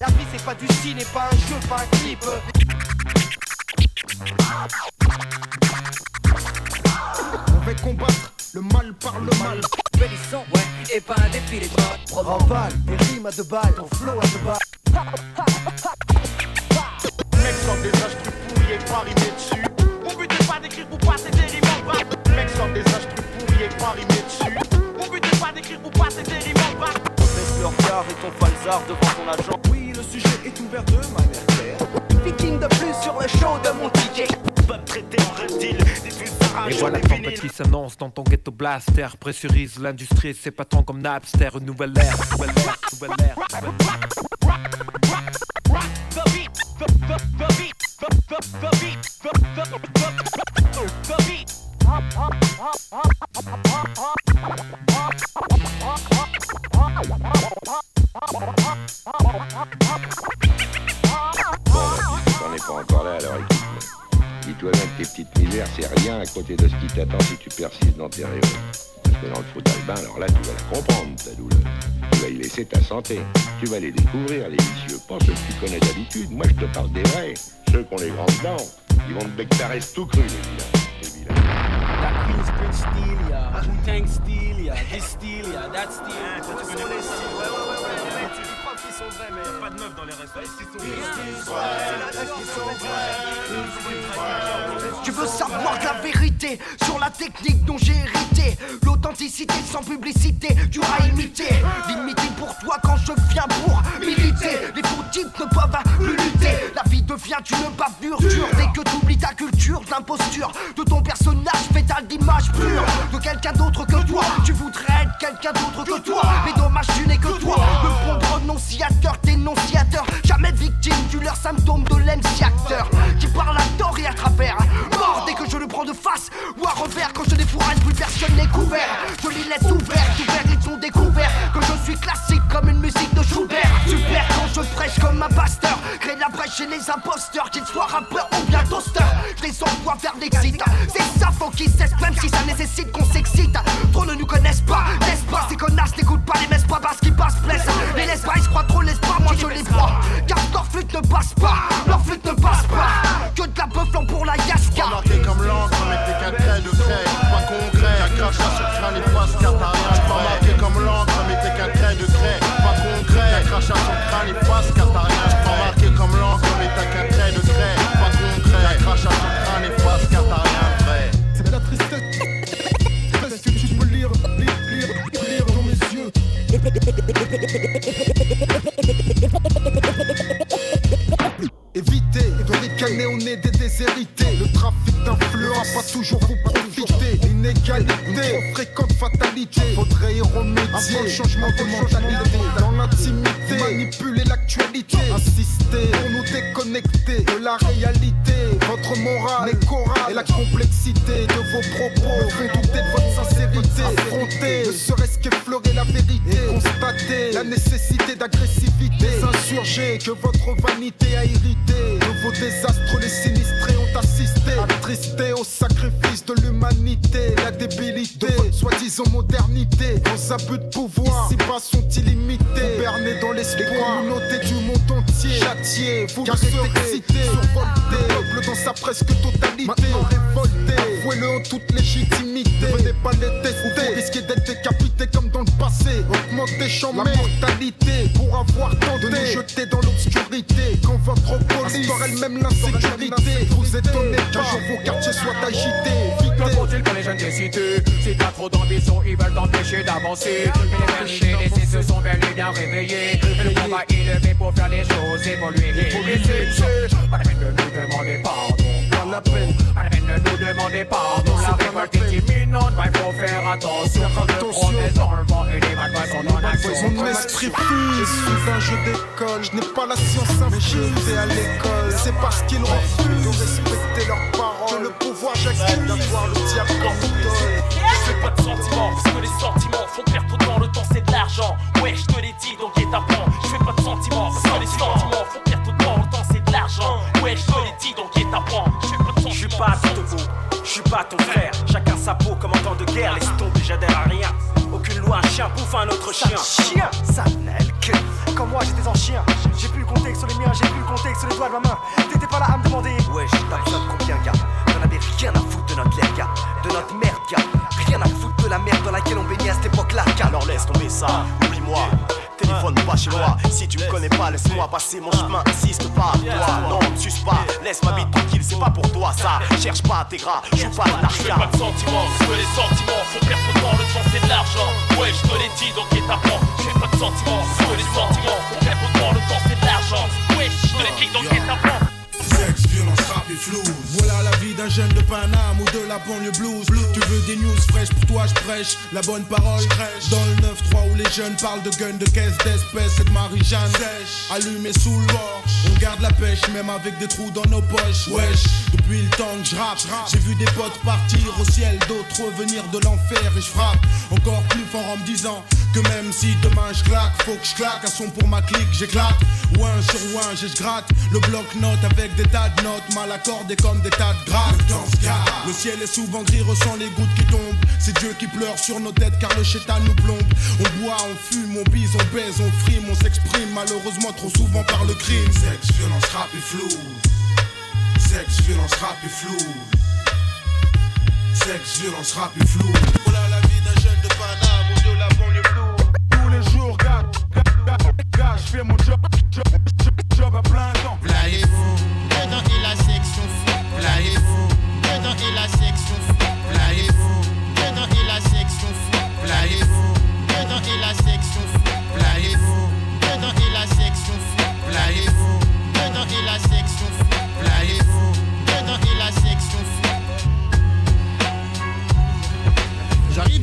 La vie c'est pas du ciné, pas un jeu, pas un clip. On va combattre le mal par le mal. Bénissant, ouais, et pas un défilé de mode. En balle, des rimes à deux balles, ton flow à deux balles. Mec sort des instrus pourris et pas rimé dessus. Mon but est pas d'écrire pour passer des rimes en bas. Mec sort des instrus pourris et pas rimé dessus. Mon but est pas d'écrire pour passer des rimes en bas. Baisse le regard et ton falzar devant s'annonce dans ton ghetto blaster Pressurise l'industrie, c'est pas tant comme Napster Une nouvelle ère, nouvelle ère, nouvelle ère, nouvelle ère. Côté de ce qui t'attend si tu persistes dans tes rêves. Parce que dans le fauteuil bain, alors là, tu vas la comprendre, ta douleur. Tu vas y laisser ta santé. Tu vas les découvrir, les vicieux. Pas ceux que tu connais d'habitude. Moi, je te parle des vrais. Ceux qui ont les grandes dents. Ils vont te bectarer tout cru, les vilains. Queensbridge y'a Wu-Tang y'a this y'a that ouais, mais y'a pas de meufs dans les restos. Tu veux savoir la vérité sur la technique dont j'ai hérité? L'authenticité sans publicité, dur à imiter. Limité pour toi quand je viens pour militer. Les faux types ne peuvent plus lutter. La vie devient une bavure dure Dès que t'oublies ta culture d'imposture. De ton personnage fétal d'image pure. De quelqu'un d'autre que toi Tu voudrais être quelqu'un d'autre que toi. Mais dommage tu n'es que toi. Le bon prononciateur, symptôme de l'MC acteur Qui parle à tort et à travers. Mort dès que je le prends de face Ou à revers quand je défouraille plus personne n'est couvert Je les laisse ouverts, ouverts ils ont découvert Que je suis classique comme une musique de Schubert. Super quand je prêche comme un pasteur Crée la brèche chez les imposteurs Qu'ils soient rappeurs ou bien toasters Je les envoie vers l'exit. C'est ça faut qu'ils cessent même si ça nécessite qu'on s'excite. Trop ne nous connaissent pas, n'est-ce pas? Ces connasses n'écoutent pas les messes pas Le trafic d'influence va toujours vous profiter. L'inégalité, trop fréquente fatalité. Faudrait y remédier. Un changement de mentalité. Dans l'intimité, manipuler l'actualité. Insister pour nous déconnecter de la réalité. Votre morale, les chorales et la complexité de vos propos font douter de votre sincérité. Affronter, ne serait-ce qu'effleurer la vérité. Constater la nécessité d'agressivité. Insurger que votre vanité a irrité. De vos désastres, votre soi-disant modernité. Vos abus de pouvoir, ici-bas sont illimités. Bernés dans l'espoir, les communautés du monde entier. Châtiés, vous car serez excités, survoltés. Le peuple dans sa presque totalité. Maintenant révolté, avouez-le en toute légitimité. Ne venez pas les tester. Vous risquez d'être décapité comme dans le passé. Augmentez, chambé la mortalité pour avoir tenté de nous jeter dans l'obscurité. Votre police elle-même l'insécurité. Vous étonnez qu'un jour vos quartiers soient agités. Que Vitez. faut-il pour les jeunes des cités. Si t'as trop d'ambition, ils veulent t'empêcher d'avancer. Mais les jeunes se sont bel et bien réveillés Le combat fait pour faire les choses évoluer. Et c'est pas la peine de nous demander pardon. Pas la peine, pas la peine de nous demander pardon. La révolte est imminente, il faut faire attention. On est dans le vent et les sont en action. Mon esprit je suis un jeu d'école. Je n'ai pas la science infuse à l'école. C'est parce qu'ils refusent de respecter leurs paroles. Que le pouvoir j'accepte d'avoir le diable comme idole. Je fais pas de sentiments, parce que les sentiments font perdre autant le temps, c'est de l'argent. Ouais, je te l'ai dit, donc et t'apprends. Je fais pas de sentiments, parce que les sentiments font perdre temps, de l'argent. Ouais, je te l'ai dit, donc et t'apprends. Je pas suis pas ton je suis pas ton frère. Chacun sa peau comme en temps de guerre, laisse tomber, j'adhère à rien. Aucune loi, un chien bouffe un autre chien. Chien, ça n'a le cul. Comme moi j'étais en chien, doigt de ma main. T'étais pas là à me demander. Ouais, t'as besoin de combien, gars T'en avais rien à foutre de notre l'air, gars. De notre merde, gars. Rien à foutre de la merde dans laquelle on baignait à cette époque-là. Alors laisse tomber ça, pas chez moi. Si tu me connais pas, laisse-moi passer mon chemin. Insiste pas, toi. Non, ne suce pas. Laisse ma vie tranquille, c'est pas pour toi ça. Cherche pas tes gras, joue pas de Je fais pas de sentiments, que les sentiments font perdre ton temps, le temps c'est de l'argent. Ouais, je te l'ai dit, donc est t'apprends. Je fais pas de sentiments, que les sentiments font perdre ton temps, le temps c'est de l'argent. Ouais, je te l'ai dit, donc est t'apprends. Sexe, violence, rap et flouze. Voilà la vie d'un jeune de Paname ou de la banlieue blues. Tu veux des news fraîches pour toi, je prêche la bonne parole. Dans le 9-3 où les jeunes parlent de guns, de caisses, d'espèces et de Marie-Jeanne. Allumé sous le on garde la pêche même avec des trous dans nos poches. Wesh, depuis le temps que je rappe, j'ai vu des potes partir au ciel, d'autres revenir de l'enfer et je frappe encore plus fort en me disant que même si demain je claque, faut que je claque un son pour ma clique, j'éclate. Ouin sur ouin, j'ai je gratte le bloc-notes avec des tas de notes mal accordées comme des tas de grattes. Le ciel est souvent gris, ressent les gouttes qui tombent. C'est Dieu qui pleure sur nos têtes car le chétan nous plombe. On boit, on fume, on bise, on baise, on frime, on s'exprime malheureusement trop souvent par le crime. Sexe, violence, rap et flou. Sexe, violence, rap et flou. Sexe, violence, rap et flou. Voilà la vie je fais mon job, job, job, à plein temps.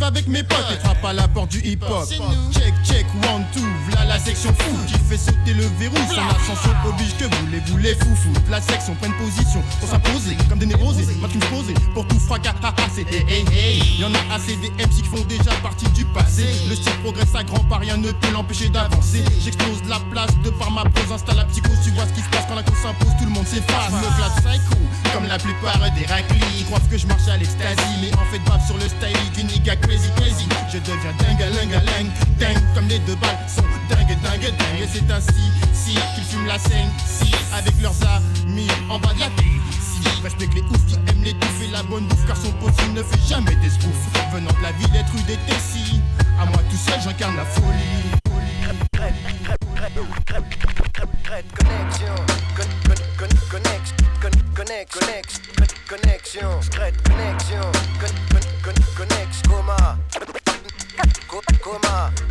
Avec mes potes et frappe à la porte du hip-hop. Check, check, one, two, v'là la section fou qui fait sauter le verrou. Son ascension oblige que voulez-vous les foufous. La section prenne position pour s'imposer comme des névrosés. Moi qui me posais pour tout fracas, haha, c'est hey, hey, hey. Y'en a assez des MC qui font déjà partie du passé. Le style progresse à grands pas, rien ne peut l'empêcher d'avancer. J'explose la place de par ma pose, installe la psychose. Tu vois ce qui se passe quand la cause s'impose, tout le monde s'efface. Me classe psycho, comme la plupart des raclis. Ils croient que je marche à l'extasie, mais en fait, bave sur le style du nigga crazy crazy. Je deviens dingue, dingue, dingue, dingue, comme les deux balles sont dingue, dingue, dingue. Et c'est ainsi, si, qu'ils fument la scène, si, avec leurs amis en bas de la tête. Si, respecte les oufs qui aiment les touffes et la bonne bouffe, car son possible ne fait jamais des spoofs. Venant de la ville, être rue des Tessis, à moi tout seul, j'incarne la folie. Connexion, con, con, con, connex, con, connex, connex, con, connexion, Connex, coma.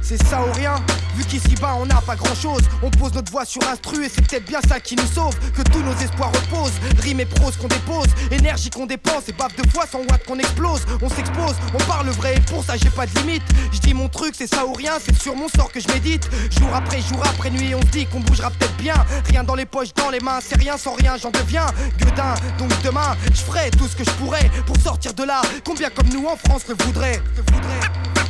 C'est ça ou rien. Vu qu'ici bas on n'a pas grand chose On pose notre voix sur instru et c'est peut-être bien ça qui nous sauve. Que tous nos espoirs reposent. Rime et prose qu'on dépose. Énergie qu'on dépense et baffe de foi sans watts qu'on explose. On s'expose, on parle vrai. Et pour ça j'ai pas de limite. Je dis mon truc c'est ça ou rien. C'est sur mon sort que je médite. Jour après jour après nuit on se dit qu'on bougera peut-être bien. Rien dans les poches, dans les mains C'est rien. Sans rien j'en deviens Gueudin. Donc demain je ferai tout ce que je pourrais Pour sortir de là. Combien comme nous en France le voudraient Le voudraient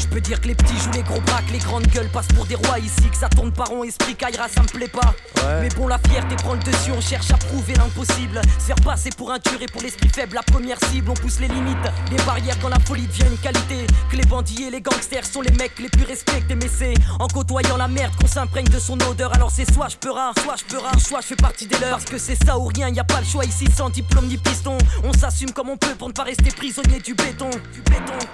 Je peux dire que les petits jouent les gros bras, que les grandes gueules passent pour des rois ici, que ça tourne par rond, esprit caillera, ça me plaît pas. Mais bon, la fierté prend le dessus, on cherche à prouver l'impossible. Se faire passer pour un tueur et pour l'esprit faible, la première cible, on pousse les limites. Les barrières quand la folie devient une qualité. Que les bandits et les gangsters sont les mecs les plus respectés, mais c'est en côtoyant la merde qu'on s'imprègne de son odeur. Alors c'est soit je peux rien, soit je peux rien, soit je fais partie des leurs. Parce que c'est ça ou rien, y a pas le choix ici sans diplôme ni piston. On s'assume comme on peut pour ne pas rester prisonnier du béton. you Cupidon.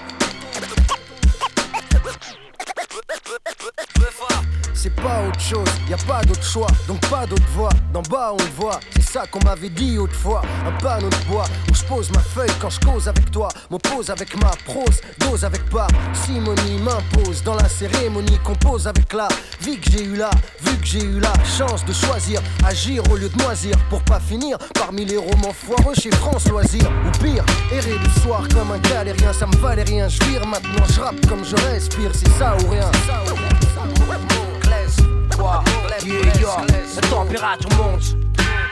C'est pas autre chose, y a pas d'autre choix, donc pas d'autre voie. D'en bas on voit, c'est ça qu'on m'avait dit autrefois. Un panneau de bois où je pose ma feuille quand je cause avec toi. M'oppose avec ma prose, dose avec pas. Simonie m'impose dans la cérémonie, compose avec la vie que j'ai eu là. Vu que j'ai eu la chance de choisir, agir au lieu de moisir. Pour pas finir parmi les romans foireux chez France Loisirs. Ou pire, errer le soir comme un galérien, ça me valait rien. Je vire maintenant, je rappe comme je respire, c'est ça ou rien. Quoi la température monte.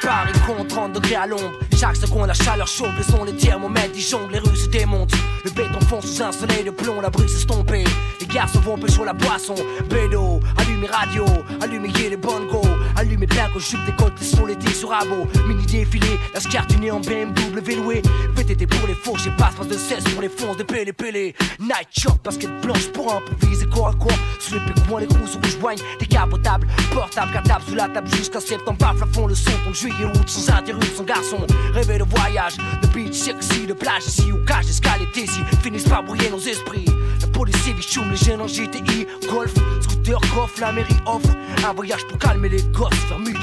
Paris compte 30 degrés à l'ombre. Chaque seconde, la chaleur chauffe, le son, les thermomètres, ils jonglent, les rues se démontent. Le béton fond sous un soleil de plomb, la bruit s'estomper. Les garçons vont sur la boisson. Bédo, allumez radio, allumez les bongos, allumé bien qu'au jupe côtes, sont l'été sur Abo. Mini défilé, la scartunée en BMW loué. VTT pour les fours, j'ai passe de 16 pour les fonds, des pélés pélés. Night shot, basket blanche pour improviser corps à corps. Sous les pécoins, les grosses rouges joignent, des capotables, portables, cartables sous la table jusqu'à septembre. Paf, fond le son, ton juillet, août, sans interruption, garçon. Rêver de voyage, de beach sexy, de plage ici ou cage, escale et. Finissent par brouiller nos esprits. La police bichoum, les jeunes en GTI, golf, scooter, coffre, la mairie offre. Un voyage pour calmer les gosses midi.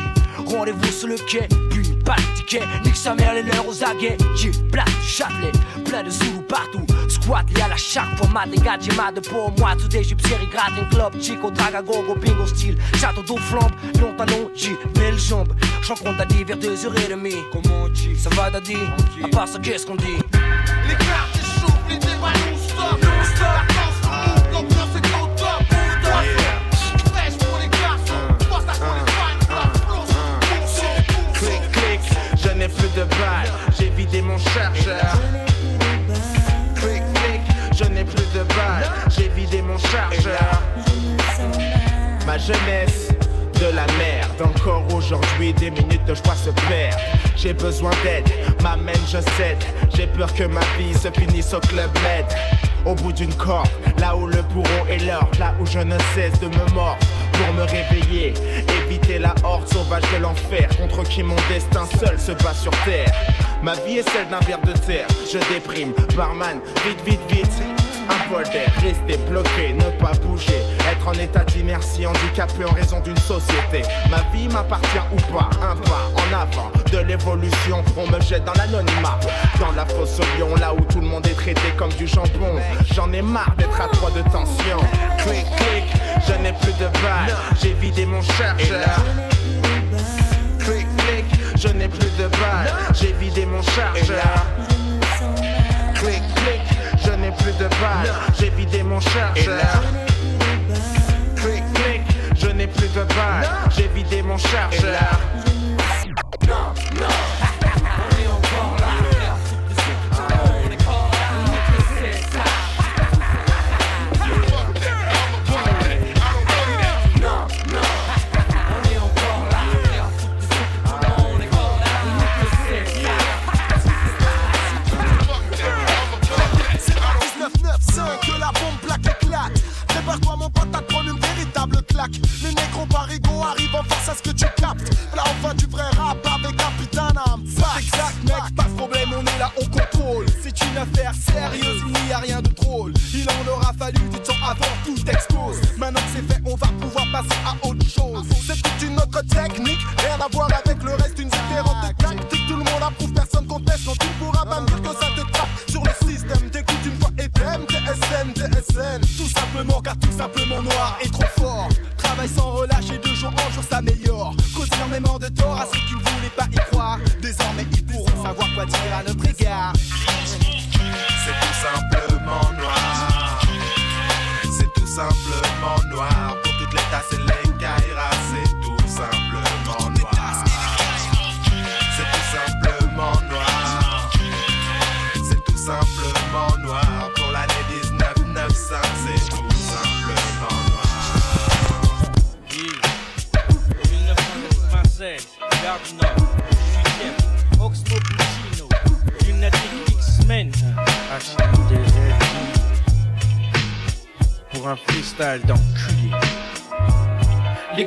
Rendez-vous sur le quai, puis pas de ticket. Nique sa mère, les leurs aux aguets. J'ai plein de Châtelet, plein de Zoulou partout. Squat, y a la chaque format des mal de pour moi. Tout des jupes, série gratin, club, chico, draga, gogo, bingo, style. Château d'eau flambe, long talon, j'ai belle jambe. J'en compte à 10 vers 2h30. Comment on dit? Ça va, daddy? À part ça, qu'est-ce qu'on dit? Vidé mon chargeur. Clic, clic, je n'ai plus de balles, j'ai vidé mon chargeur. Ma jeunesse de la merde, encore aujourd'hui des minutes de joie se perdent. J'ai besoin d'aide, m'amène, je cède. J'ai peur que ma vie se finisse au club med. Au bout d'une corde, là où le bourreau est l'or, là où je ne cesse de me mordre pour me réveiller, éviter la horde sauvage de l'enfer contre qui mon destin seul se bat sur terre. Ma vie est celle d'un ver de terre, je déprime, barman, vite, vite, vite. Rester bloqué, ne pas bouger, être en état d'inertie, handicapé en raison d'une société. Ma vie m'appartient ou pas, un pas en avant de l'évolution, on me jette dans l'anonymat, dans la fosse au lion, là où tout le monde est traité comme du jambon. J'en ai marre d'être à trois de tension. Clic, clic, je n'ai plus de balles, j'ai vidé mon chargeur. Clic, clic, je n'ai plus de balles, j'ai vidé mon chargeur. Clic, plus de balles, j'ai vidé mon chargeur. Clic, clic, je n'ai plus de balles, j'ai vidé mon chargeur. Non, non.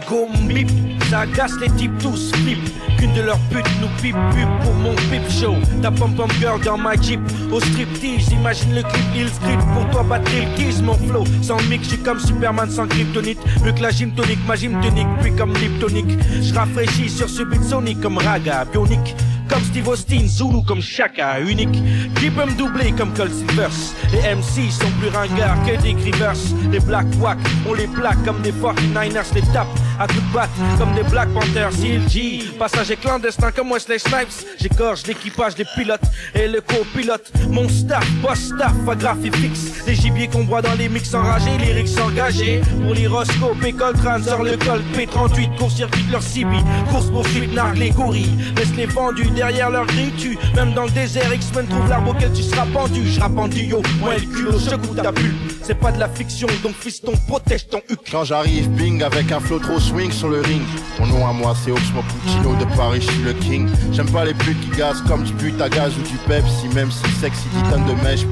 Go mip, ça agace les types tous flip. Qu'une de leurs putes nous pipe pub pour mon pip show. Ta pom pom girl dans ma jeep au striptease. Imagine le clip Hill Street pour toi battre le kiss mon flow. Sans mix, je suis comme Superman sans kryptonite. Mieux que la gym tonique, ma gym tonique, puis comme Liptonic. Je rafraîchis sur ce beat sonic comme Raga, bionique. Comme Steve Austin, Zulu comme Shaka, unique. Qui peut me doubler comme Cold Silvers? Les MC sont plus ringards que des Rivers. Les Black Wack, on les plaque comme des 49ers, les tape à coups de batte comme des Black Panthers. CLG, passager clandestin comme Wesley Snipes. J'égorge l'équipage des pilotes et le copilote. Mon staff, boss staff, à graphie fixe. Les gibiers qu'on voit dans les mix enragés, lyrics engagés. Pour l'hyroscope, école crâne, sort le col P38, court-circuit leur CB. Course poursuite, nargue les gorilles. Laisse les vendus derrière leur grille tue. Même dans le désert, X-Men trouve l'arbre auquel tu seras pendu. Je pendu yo, moi le culot, secoue ta bulle. C'est pas de la fiction, donc fiston, protège ton huc. Quand j'arrive, bing, avec un flow trop swing sur le ring. Mon nom à moi, c'est Oxmo Puccino de Paris, je suis le king. J'aime pas les putes qui gazent comme du but à gaz ou du Pepsi, même si sexy titane de mèche.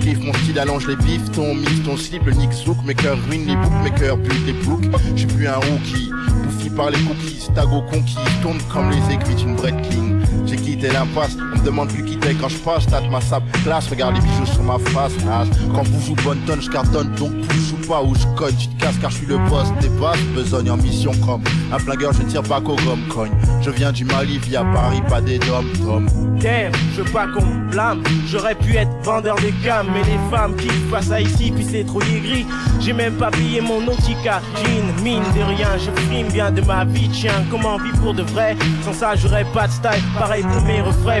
Kiffe mon style, allonge les bifs, ton mif, ton slip, le nick zouk, mes cœurs ruinent les boucs, mes cœurs butent les boucs. J'suis plus un rookie, bouffi par les cookies, tago conquis, tourne comme les aiguilles d'une Breitling. J'ai quitté l'impasse, demande plus quitter quand je passe, tâte ma sable classe, regarde les bijoux sur ma face, nage. Quand vous jouez bonne tonne, je cartonne, donc pousse ou pas, ou je cogne, tu te casses car je suis le boss des basses, besogne en mission comme un flingueur, je tire pas qu'au gomme cogne. Je viens du Mali via Paris, pas des dom tom. Damn, je veux pas qu'on me blâme. J'aurais pu être vendeur de gamme, mais les femmes qui passent à ici, puis c'est trop gris. J'ai même pas payé mon Nautica jean, mine de rien. Je frime bien de ma vie, tiens. Comment vivre pour de vrai? Sans ça, j'aurais pas de style. Pareil pour mes refrains.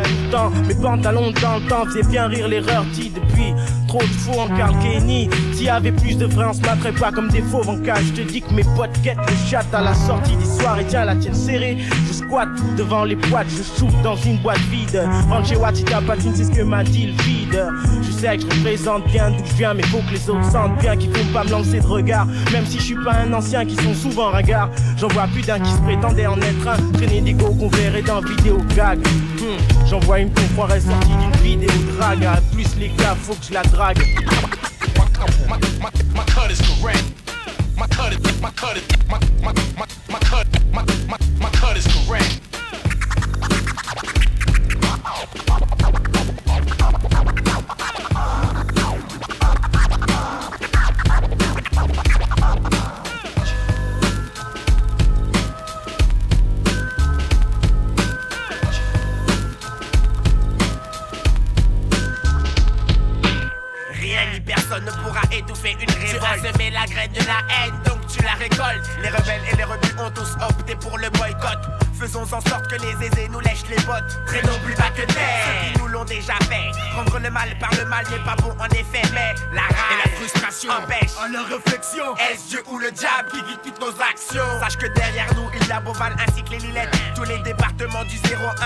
Mes pantalons temps faisaient bien rire l'erreur. Ti depuis trop de faux en Carl Kenny. S'il y avait plus de vrai, on se battrait pas comme des fauves en. Je te dis que mes potes guettent le chat à la sortie des soirées. Tiens, la tienne serrée. Je squatte devant les boîtes, je souffle dans une boîte vide. Chez Watita Patine, c'est ce que m'a dit le vide. Je sais que je représente bien d'où je viens, mais faut que les autres sentent bien qu'il faut pas me lancer de regard. Même si je suis pas un ancien qui sont souvent ringards. J'en vois plus d'un qui se prétendait en être un. Traîner des go qu'on verrait dans vidéo gag. Hmm, J'en vois une qu'on croirait sortie d'une vidéo drague. À plus les gars, faut que je la drague. My, my, my cut is correct. My cut is my cut is cut is correct.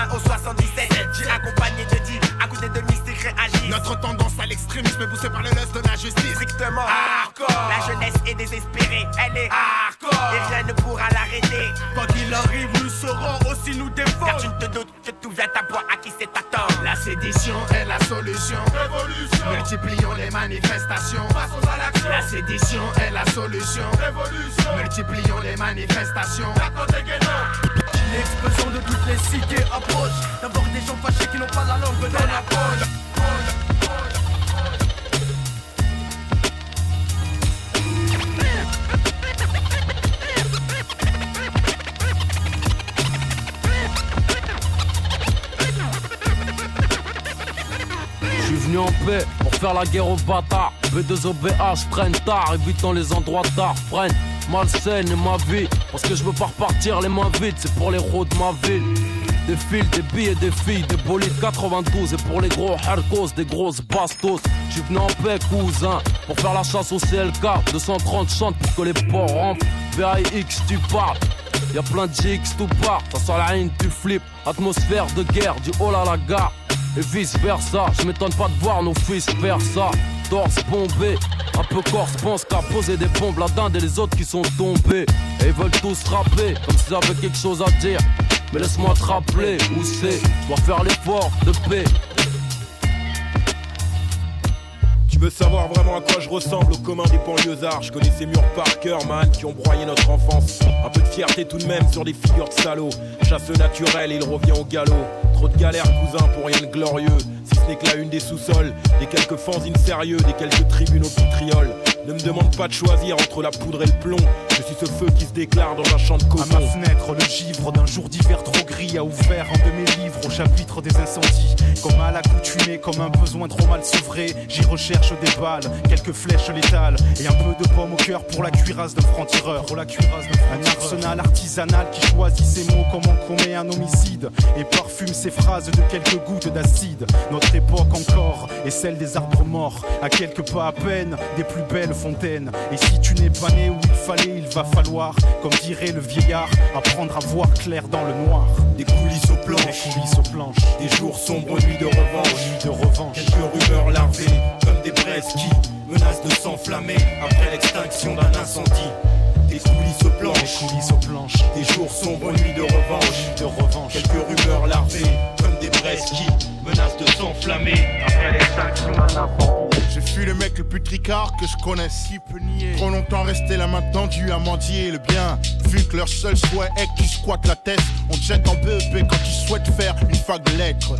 Hein, au 77 Accompagné de du, à côté de mystiques réagissent Notre tendance à l'extrémisme est poussée par le lust de la justice. Strictement hardcore. La jeunesse est désespérée, elle est hardcore. Et rien ne pourra l'arrêter. Quand il arrive, nous saurons aussi nous défendre Car tu ne te doutes que tout vient à à qui c'est attendre La sédition est la solution. Révolution. Multiplions les manifestations. Passons à l'action. La sédition est la solution. Révolution. Multiplions les manifestations. La L'explosion de toutes les cités approche. D'abord des gens fâchés qui n'ont pas la langue dans la poche. Venu en paix pour faire la guerre aux bâtards. B2OBH prennent tard, évitant les endroits tard. Freine, malsaine et ma vie. Parce que je veux pas repartir les mains vides, c'est pour les routes de ma ville. Des fils, des billets, des filles, des bolides 92 Et pour les gros harcos, des grosses bastos. Je venu en paix cousin Pour faire la chasse au CLK 230 chantes pour que les porcs rentrent. VAX tu parles Y'a plein de GX tout part. Ça sort la haine tu flippes. Atmosphère de guerre du haut à la gare. Et vice versa. Je m'étonne pas de voir nos fils faire ça Torse bombé un peu corse pense qu'à poser des bombes la dinde et les autres qui sont tombés. Et ils veulent tous rapper comme s'ils avaient quelque chose à dire. Mais laisse-moi te rappeler où c'est, dois faire l'effort de paix. Tu veux savoir vraiment à quoi je ressemble au commun des banlieusards Je connais ces murs par cœur, man, qui ont broyé notre enfance. Un peu de fierté tout de même sur des figures de salauds. Chasse naturelle et il revient au galop. Trop de galères, cousin, pour rien de glorieux. Si ce n'est que la une des sous-sols, des quelques fanzines sérieux, des quelques tribunaux vitrioles. Ne me demande pas de choisir entre la poudre et le plomb. Je suis ce feu qui se déclare dans un champ de coton. À ma fenêtre, le givre d'un jour d'hiver trop gris a ouvert un de mes livres au chapitre des incendies. Comme à l'accoutumée, comme un besoin trop mal sevré, j'y recherche des balles, quelques flèches létales et un peu de pomme au cœur pour la cuirasse d'un franc-tireur. Pour la cuirasse d'un Un arsenal artisanal qui choisit ses mots comme on commet un homicide et parfume ses phrases de quelques gouttes d'acide. Notre époque encore est celle des arbres morts, à quelques pas à peine des plus belles Et si tu n'es pas né où il fallait, il va falloir, comme dirait le vieillard, apprendre à voir clair dans le noir. Des coulisses aux planches, des planches, des jours sombres, nuits de revanche, nuits de revanche. Quelques rumeurs larvées, comme des braises qui menacent de s'enflammer après l'extinction d'un incendie. Des coulisses aux planches, des coulisses aux planches, des jours sombres, nuits de revanche, de revanche. Quelques rumeurs larvées, des braises qui menacent de s'enflammer après incendie. Je suis le mec le plus tricard que je connaisse. Si peu nier. Trop longtemps resté la main tendue à mendier le bien. Vu que leur seul souhait est que tu squattes la tête, on te jette en BEP quand tu souhaites faire une fac de lettres.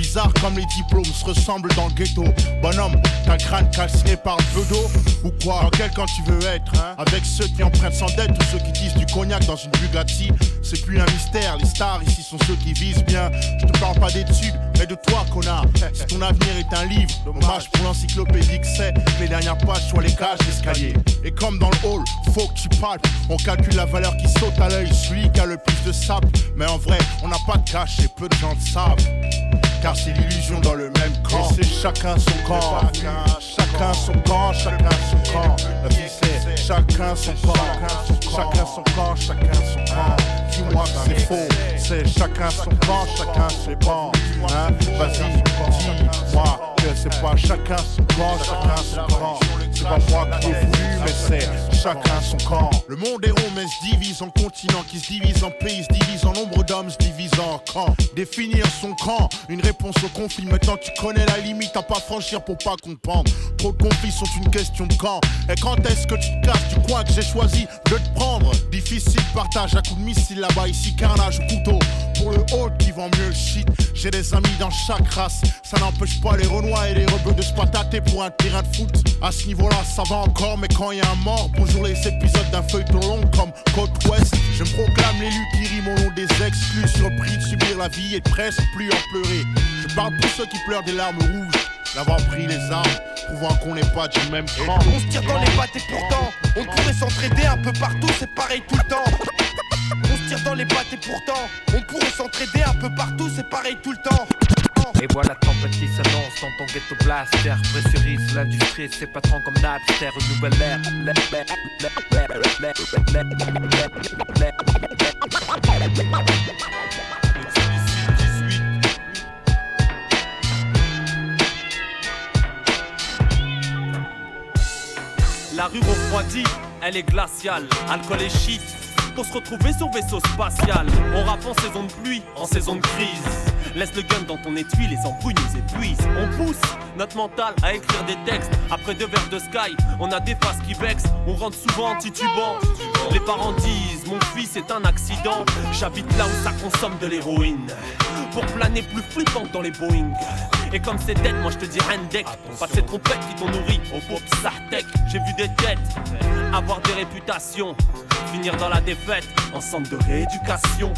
Bizarre comme les diplômes se ressemblent dans le ghetto. Bonhomme, t'as le crâne calciné par le peu d'eau Ou quoi Dans quel camp tu veux être hein? Avec ceux qui empruntent sans dette ou ceux qui disent du cognac dans une Bugatti C'est plus un mystère, les stars ici sont ceux qui visent bien. Je te parle pas d'études, mais de toi, connard. Si ton avenir est un livre, dommage pour l'encyclopédie que c'est les dernières pages soient les cages d'escalier. Et comme dans le hall, faut que tu palpes. On calcule la valeur qui saute à l'œil, celui qui a le plus de sable. Mais en vrai, on n'a pas de cash et peu de gens le savent car c'est l'illusion dans le même camp. C'est chacun son camp, chacun son camp, chacun son camp. La vie c'est chacun son camp, chacun son camp, chacun son camp. Dis-moi que c'est faux, c'est chacun son camp, chacun son camp. Hein? Vas-y, dis-moi que c'est pas chacun son camp, chacun son camp. Pas moi qui ai voulu, mais c'est chacun son camp. Le monde est rond, mais se divise en continents, qui se divise en pays, se divise en nombre d'hommes, se divise en camps. Définir son camp, une réponse au conflit. Maintenant tu connais la limite, à pas franchir pour pas comprendre. Trop de conflits sont une question de camp. Et quand est-ce que tu te casses du coin que j'ai choisi de te prendre? Difficile partage à coup de missile là-bas, ici carnage au couteau. Pour le haut qui vend mieux le shit, j'ai des amis dans chaque race. Ça n'empêche pas les renois et les rebeux de se patater pour un terrain de foot. À ce niveau-là, ça va encore, mais quand il y a un mort, bonjour les épisodes d'un feuilleton long comme Côte Ouest. Je me proclame l'élu qui rime au nom des exclus, surpris de subir la vie et presque plus en pleurer. Je parle pour ceux qui pleurent des larmes rouges. D'avoir pris les armes, prouvant qu'on n'est pas du même camp. On se tire dans les pattes et pourtant, on pourrait s'entraider un peu partout, c'est pareil tout le temps. Tire dans les pattes et pourtant, on pourrait s'entraider un peu partout, c'est pareil tout le temps. Et voilà la tempête qui s'annonce dans ton ghetto blaster. Pressurise l'industrie, ses patrons comme Napster. Une nouvelle ère. La rue refroidit, elle est glaciale. Alcool et shit pour se retrouver sur vaisseau spatial. On rappe en saison de pluie, en saison de crise. Laisse le gun dans ton étui, les embrouilles nous épuisent. On pousse notre mental à écrire des textes. Après deux verres de sky, on a des faces qui vexent. On rentre souvent titubant. Les parents disent Mon fils est un accident. J'habite là où ça consomme de l'héroïne. Pour planer plus flippant dans les Boeing. Et comme c'est dead, moi je te dis Rendek. Pas ces trompettes qui t'ont nourri au pop Sartec. J'ai vu des têtes avoir des réputations. Finir dans la défaite en centre de rééducation.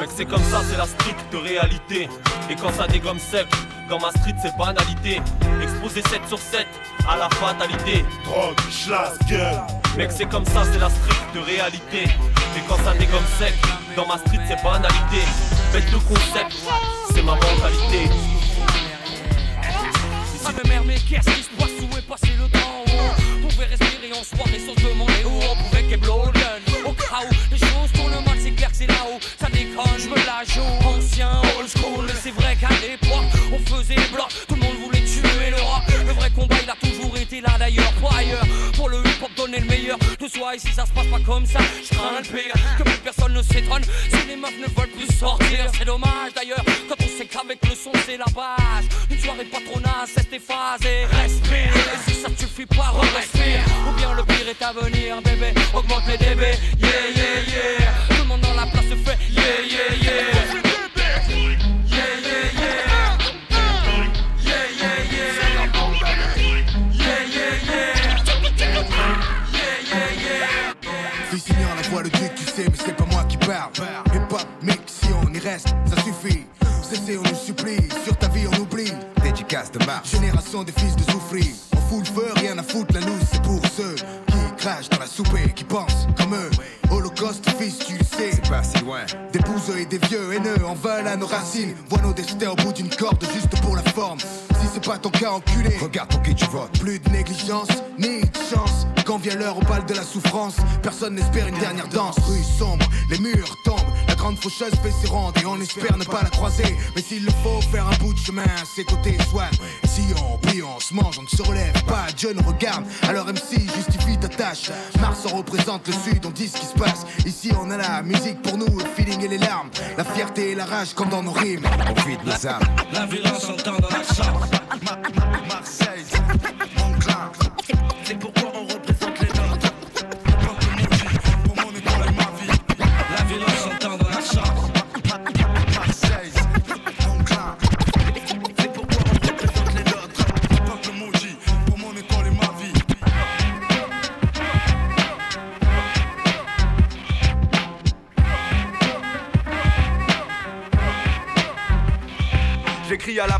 Mec, c'est comme ça, c'est la stricte réalité. Et quand ça dégomme sec, dans ma street, c'est banalité. Exposé 7 sur 7 à la fatalité. Drogue, schlass, gueule. Mec, c'est comme ça, c'est la stricte réalité. Et quand ça dégomme sec, dans ma street, c'est banalité. Bête le concept, c'est ma mentalité. Ah mais merde mais qu'est-ce qui se passe où est le temps On pouvait respirer en soirée sans se demander où On pouvait qu'est Au cas où les choses tournent mal c'est clair que c'est là-haut. Ça déconne je me la joue. Ancien old school C'est vrai qu'à l'époque on faisait bloc. Tout le monde voulait tuer le rock Le vrai combat il a là d'ailleurs Pas ailleurs. Pour le hip hop donner le meilleur de soi. Et si ça se passe pas comme ça je crains le pire. Que plus personne ne s'étonne Si les meufs ne veulent plus sortir. C'est dommage d'ailleurs Quand on sait qu'avec le son c'est la base. Une soirée patronale c'est tes phases et respire. Et si ça te suffit pas respire Ou bien le pire est à venir bébé. Augmente les dB Yeah yeah marche. Génération de fils de souffrir. On fout le feu, rien à foutre, la loose c'est pour ceux qui crachent dans la soupe et qui pensent comme eux. Holocauste, fils, tu le sais. C'est pas si loin. Des bouseux et des vieux haineux en veulent à nos racines. Vois nos destins au bout d'une corde juste pour la forme. Si c'est pas ton cas, enculé, regarde pour qui tu votes. Plus de négligence, ni de chance. Quand vient l'heure au bal de la souffrance, personne n'espère une dernière danse. Rue sombre, les murs tombent. La grande faucheuse fait ses rondes et on espère ne pas la croiser. Mais s'il le faut, faire un bout de chemin à ses côtés, soit. Et si on prie, on se mange, on ne se relève pas. Dieu nous regarde, alors MC justifie ta tâche. Mars on représente le sud, on dit ce qui se passe. Ici on a la musique pour nous, le feeling et les larmes. La fierté et la rage comme dans nos rimes. On vide nos âmes. La violence entend dans la chambre. Marseille,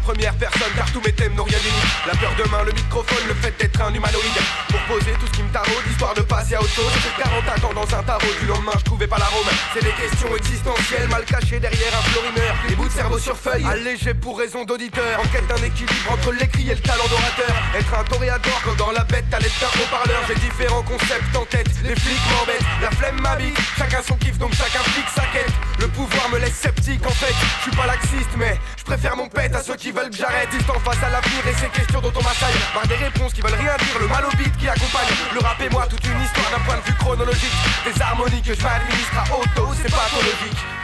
première personne car tous mes thèmes n'ont rien d'unique. La peur de main, le microphone, le fait d'être un humanoïde. Pour poser tout ce qui me taraude, histoire de passer à autre chose. J'ai 40 ans dans un tarot, du lendemain je trouvais pas l'arôme. C'est des questions existentielles, mal cachées derrière un florimeur. Les bouts de cerveau sur feuille, allégés pour raison d'auditeur. En quête d'un équilibre entre l'écrit et le talent d'orateur Être un toréador dans la bête t'as l'aide d'un haut-parleur J'ai différents concepts en tête, les flics m'embêtent La flemme m'habite, chacun son kiff donc chacun pique sa quête. Le pouvoir me laisse sceptique en fait, je suis pas laxiste mais je préfère mon pète à ceux qui veulent que j'arrête. Distant face à l'avenir et ces questions dont on m'assaille. Par des réponses qui veulent rien dire, le mal au beat qui accompagne. Le rap et moi, toute une histoire d'un point de vue chronologique. Des harmonies que je m'administre à auto, c'est pathologique Un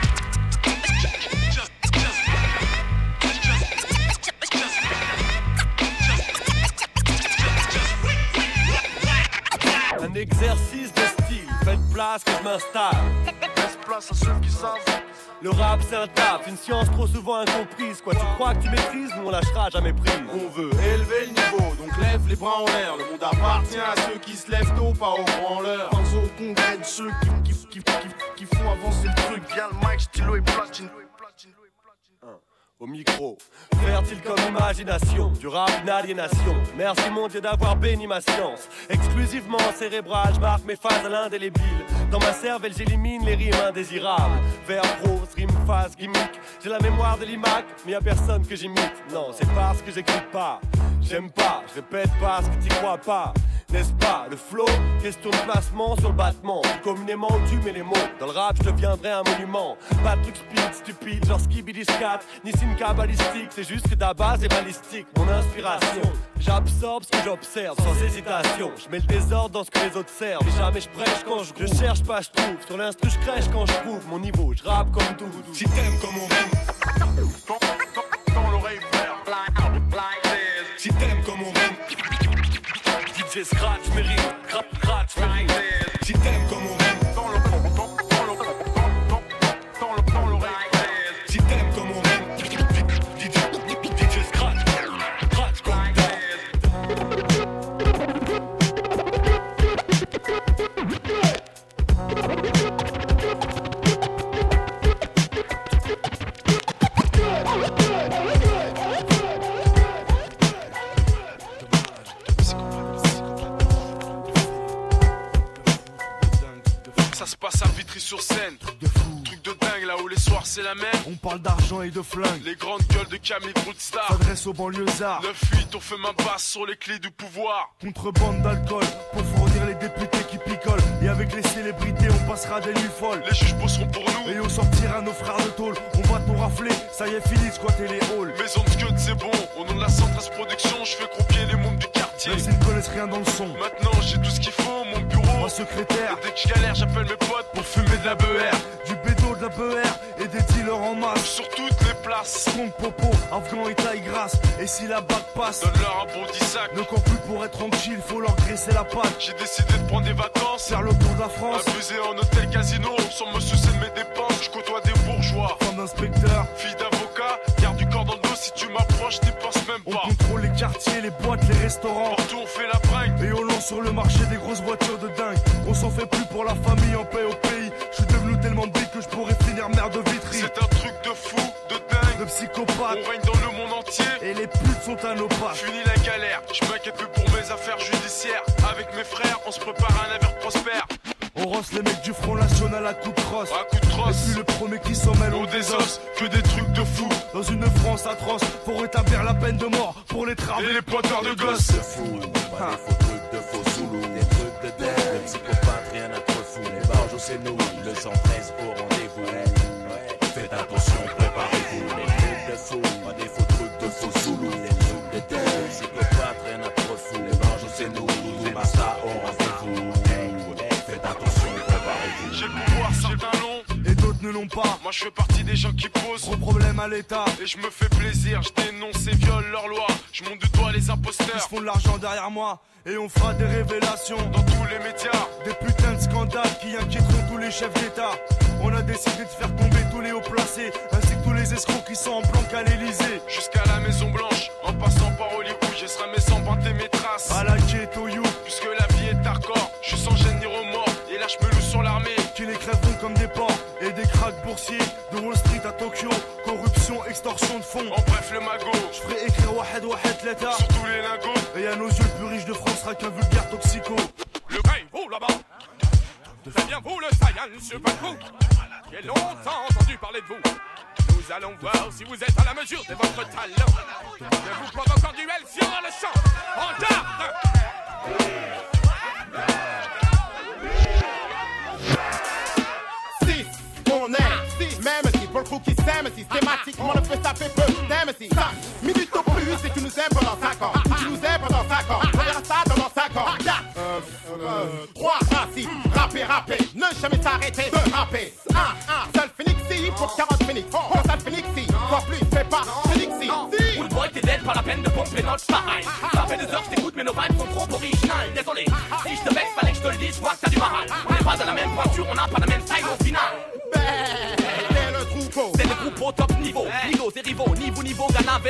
exercice de style, faites place que je m'installe. Laisse place à ceux qui savent. Le rap c'est un taf, une science trop souvent incomprise. Quoi, tu crois que tu maîtrises, nous on lâchera jamais prise. On veut élever le niveau, donc lève les bras en l'air. Le monde appartient à ceux qui se lèvent tôt, pas aux branleurs. Pense au congrès de ceux qui, qui, qui, qui, qui font avancer le truc. Bien le mic, stylo et platine. Au micro, fertile comme imagination, du rap une aliénation. Merci mon Dieu d'avoir béni ma science. Exclusivement cérébral, je marque mes phases à l'indélébile. Dans ma cervelle, j'élimine les rimes indésirables. Vers prose, rime, phase, gimmick. J'ai la mémoire de l'imac, mais y'a personne que j'imite. Non, c'est parce que j'écris pas. J'aime pas, je répète parce que t'y crois pas. N'est-ce pas le flow? Question de placement sur le battement? Communément tu mets les mots. Dans le rap, je deviendrai un monument. Pas de truc speed, stupide, genre skibidi scat, ni simka balistique. C'est juste que ta base est balistique. Mon inspiration, j'absorbe ce que j'observe sans hésitation. Je mets le désordre dans ce que les autres servent. Jamais je prêche quand je Je cherche pas, je trouve. Sur l'instru, je crèche quand je prouve mon niveau. Je rappe comme tout. Si t'aimes comme on rime. Dans l'oreille. Si t'aimes. DJ scratch mes rimes. Rap, scratch mes rimes. Si t'aimes comme on d'argent et de flingue. Les grandes gueules de Camille Broodstar. S'adresse aux banlieusards. 9-8, on fait main basse sur les clés du pouvoir. Contrebande d'alcool pour fournir les députés qui picolent. Et avec les célébrités, on passera des nuits folles. Les juges bosseront pour nous. Et on sortira nos frères de tôle. On va tout rafler. Ça y est, fini de squatter les halls. Maison de Scud, c'est bon. Au nom de la Centrale Production, je fais croupier les mômes du quartier. Même s'ils ne connaissent rien dans le son. Maintenant, j'ai tout ce qu'il faut. Mon Mon secrétaire. Dès que je galère, j'appelle mes potes pour fumer de la BR. Du bédo, de la BR et des dealers en masse. Sur toutes les places. Compte popo, afghan et taille grasse. Et si la bague passe, Donne-leur un bon 10 sac. ne cours plus pour être tranquille, faut leur graisser la patte. J'ai décidé de prendre des vacances. Faire le tour de la France. Abuser en hôtel casino, sans me soucier de mes dépenses. Je côtoie des bourgeois. Femme d'inspecteur, Fille d'avocat, garde du corps dans le dos si tu m'approches, t'y penses même on pas. contrôle les quartiers, les boîtes, les restaurants. Partout on fait la sur le marché des grosses voitures de dingue. On s'en fait plus pour la famille en paix au pays. Je suis devenu tellement big que je pourrais finir maire de Vitry. C'est un truc de fou, de dingue. De psychopathe. On règne dans le monde entier. Et les putes sont à nos pas. Fini la galère, je m'inquiète plus pour mes affaires judiciaires. Avec mes frères, on se prépare à un avenir prospère. On rosse les mecs du Front National à coups de crosse. À coup de Et trosse, puis le premier qui s'en mêle, on tous que des trucs. Dans une France atroce, pour rétablir la peine de mort pour les travaux et les pointeurs de gosses. C'est fou, pas des faux trucs de faux soulous, des trucs de dingue, des psychopathes, rien à trop fou. Les barges, c'est nous, le 113 au rendez-vous. Pas. Moi je fais partie des gens qui posent gros problème à l'État. Et je me fais plaisir, je dénonce et viole leurs lois. Je monte du doigt les imposteurs. Ils font de l'argent derrière moi. Et on fera des révélations dans tous les médias. Des putains de scandales qui inquiéteront tous les chefs d'État. On a décidé de faire tomber tous les hauts placés, ainsi que tous les escrocs qui sont en planque à l'Elysée. Jusqu'à la Maison Blanche, en passant par Hollywood, je serai mes sans mes traces. À la ghetto you, boursiers. De Wall Street à Tokyo, corruption, extorsion de fonds. En bref, le magot. Je ferai écrire Wahed Wahed l'État. Sur tous les lingots. Et à nos yeux, le plus riche de France sera qu'un vulgaire toxico. Le règne, vous là-bas C'est bien vous le je pas vous J'ai longtemps entendu parler de vous Nous allons voir si vous êtes à la mesure de votre talent Je vous provoque en duel sur le champ En garde Même si pour le coup qui s'aime Systématiquement le feu ça fait peu. T'aimes si 5 minutes au plus Et tu nous aimes pendant 5 ans. Tu nous aimes pendant 5 ans. On verra ça pendant 5 ans. Euh, 3 principes Rapper, rapper. Ne jamais s'arrêter de rapper. 1, 1 Seul Phoenix si Pour 40 Phoenix Pour seul Phoenix si. Toi plus fais pas. Phoenix si. Cool boy, t'es dead, pas la peine de pomper notre pareil. Ça fait deux heures que je t'écoute, mais nos vibes sont trop originales. Désolé, si je te vexe, fallait que je te le dise, je vois que t'as du mal.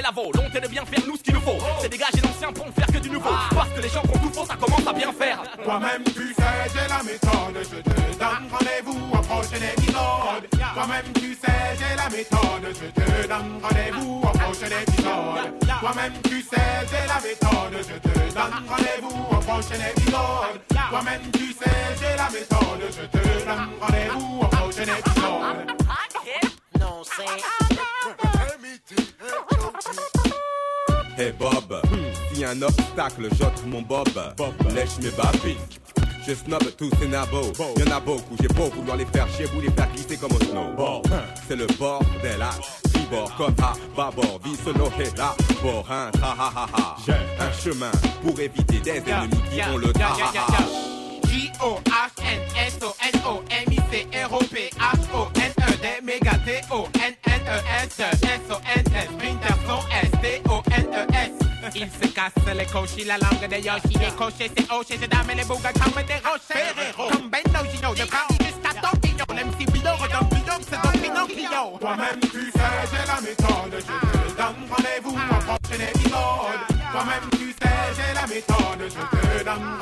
Ghana, Velavo. L'on de bien faire nous ce qu'il nous faut. C'est dégager l'ancien pour ne faire que du nouveau. Parce que les gens qui ont tout faux, ça commence à bien faire. Toi-même tu sais j'ai la méthode Je te donne rendez-vous au prochain épisode Toi-même tu sais j'ai la méthode Je te donne rendez-vous au prochain épisode Toi-même tu sais j'ai la méthode Je te donne rendez-vous au prochain épisode Toi-même tu sais j'ai la Hey Bob, si un obstacle, j'ôte mon Bob. Lèche mes babines. Je snob tous ces nabos. Y'en a beaucoup, j'ai beau vouloir les faire chier, vous les faire glisser comme au snow. C'est le bordel à tribord comme à bâbord. Et là, bord, un ha ha ha ha. Un chemin pour éviter des ennemis qui ont le ha ha ha. J-O-H-N-S-O-N-O-M-I-C-R-O-P-H-O-N-E Il se casse les cochis, la langue de Yoshi Les cochers c'est hoché, c'est dame les bougas comme des rochers. Comme Bendo Gino, de Paris jusqu'à Tokyo. L'MC Bilo, redonne Bilo, c'est donc Pinocchio. Toi-même tu sais, j'ai la méthode. Je te donne rendez-vous au prochain épisode. Toi-même tu sais, j'ai la méthode. Je te donne